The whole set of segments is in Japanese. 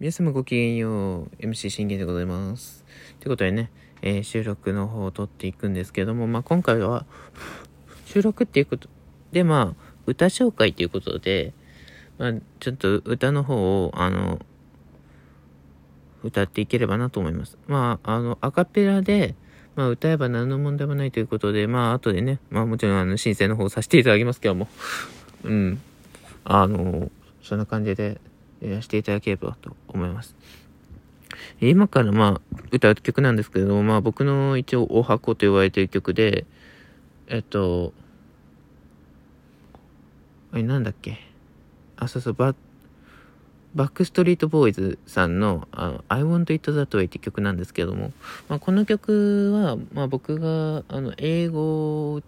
皆様ごきげんよう。MC 信玄でございます。ということでね、えー収録の方を撮っていくんですけども、まあ、今回は、収録っていうことで、まあ、歌紹介ということで、まあ、ちょっと歌の方を、あの、歌っていければなと思います。まあ、あの、アカペラで、まあ、歌えば何の問題もないということで、まあ、後でね、まあ、もちろん、あの、申請の方させていただきますけども、うん。あの、そんな感じで、やらせていただければと思います。今からまあ、歌う曲なんですけれども、まあ僕の一応お箱と言われている曲で、えっと、あれなんだっけ？あ、そうそう、ババックストリートボーイズさんのあの I Want It That Way って曲なんですけども、まあ、この曲は、まあ僕があの英語、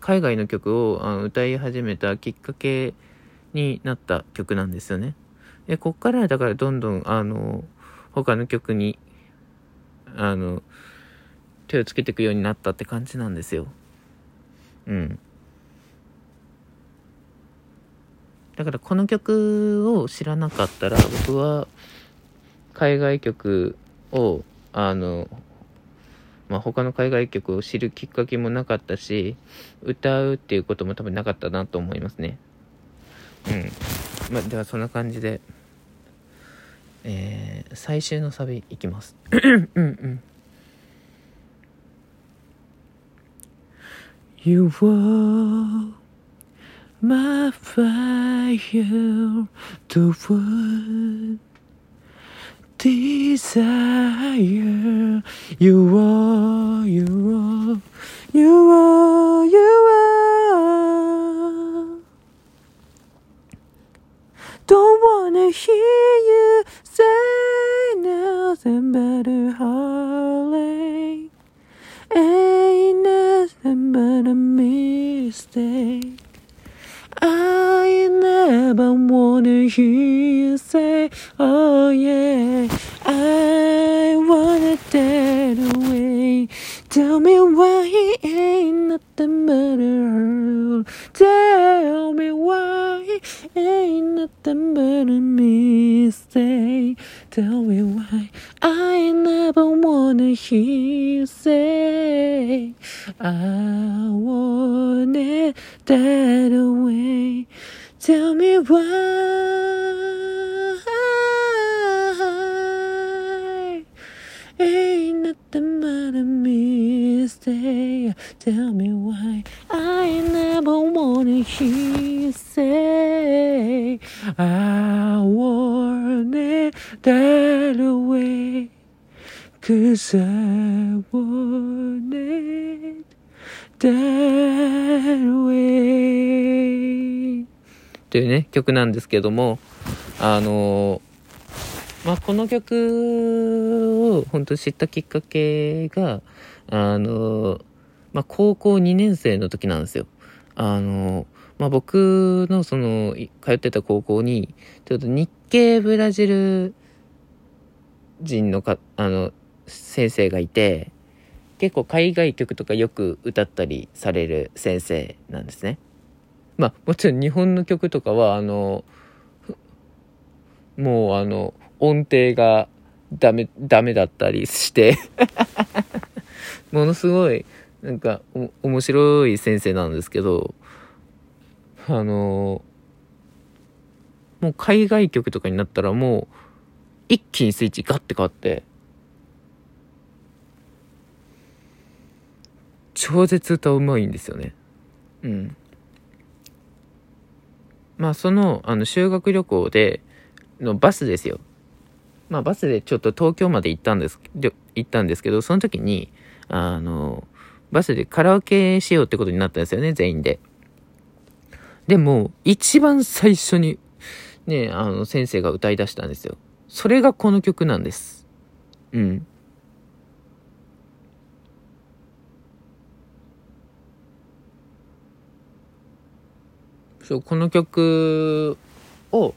海外の曲をあの歌い始めたきっかけになった曲なんですよね。で、こっからだからどんどん、あの、他の曲に、あの、手をつけていくようになったって感じなんですよ。うん。だからこの曲を知らなかったら、僕は海外曲を、あの、まあ、他の海外曲を知るきっかけもなかったし、歌うっていうことも多分なかったなと思いますね。うん。まあ、ではそんな感じで、えー、最終のサビいきます。うんうん。You are my fire, the one desire. You are, you are, you are, hear you say nothing but a heartache. Ain't nothing but a mistake. I never wanna hear you say, oh yeah, I wanna that away. Tell me why he ain't nothing but a hurt. Tell me why ain't nothing but a mistake. Tell me why I never wanna hear you say, I want it that away. Tell me why ain't nothing but a mistake. Tell me why I never wanna hear want it that way. Cause I want it that way. というね、曲なんですけども、あのまあ、この曲を本当知ったきっかけが、あのまあ、高校2年生の時なんですよ。あのまあ、僕のその、通ってた高校に、ちょっと日系ブラジル人のか、あの、先生がいて、結構海外曲とかよく歌ったりされる先生なんですね。まあ、もちろん日本の曲とかは、あの、もうあの、音程がダメ、ダメだったりして、ものすごい、なんか、お、面白い先生なんですけど、あの、もう海外曲とかになったらもう、一気にスイッチガッて変わって、超絶歌うまいんですよね。うん。まあその、あの、修学旅行で、のバスですよ。まあバスでちょっと東京まで行ったんです、行ったんですけど、その時に、あの、バスでカラオケしようってことになったんですよね、全員で。でも、一番最初に、ね、あの、先生が歌い出したんですよ。それがこの曲なんです。うん。そう、この曲を、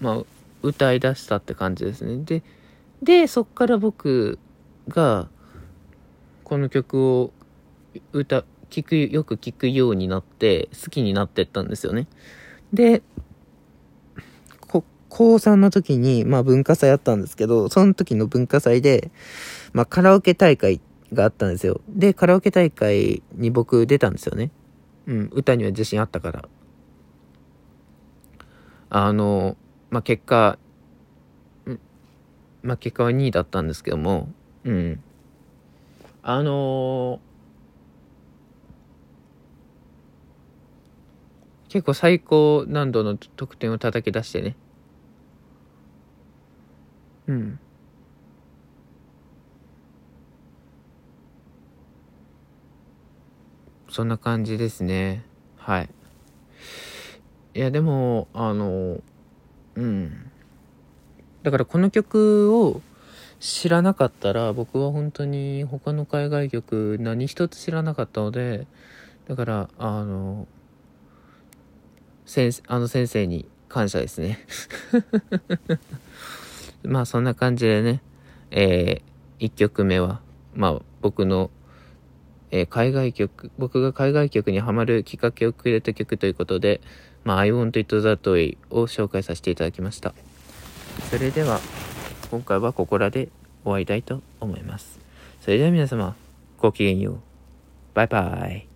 まあ、歌い出したって感じですね。で、で、そっから僕が、この曲を歌、聞く、よく聞くようになって、好きになってったんですよね。で、高3の時に、まあ文化祭あったんですけど、その時の文化祭で、まあカラオケ大会があったんですよ。で、カラオケ大会に僕出たんですよね。うん、歌には自信あったから。あの、まあ結果、まあ結果は2位だったんですけども、うん。あのー結構最高難度の得点を叩き出してね。うん。そんな感じですね。はい。いや、でも、あの、うん。だからこの曲を知らなかったら、僕は本当に他の海外曲何一つ知らなかったので、だから、あの、先生あの先生に感謝ですね。まあそんな感じでね、えー、1曲目は、まあ僕の、えー、海外曲、僕が海外曲にハマるきっかけをくれた曲ということで、まあ I Want It That Way を紹介させていただきました。それでは、今回はここらで終わりたいと思います。それでは皆様、ごきげんよう。バイバイ。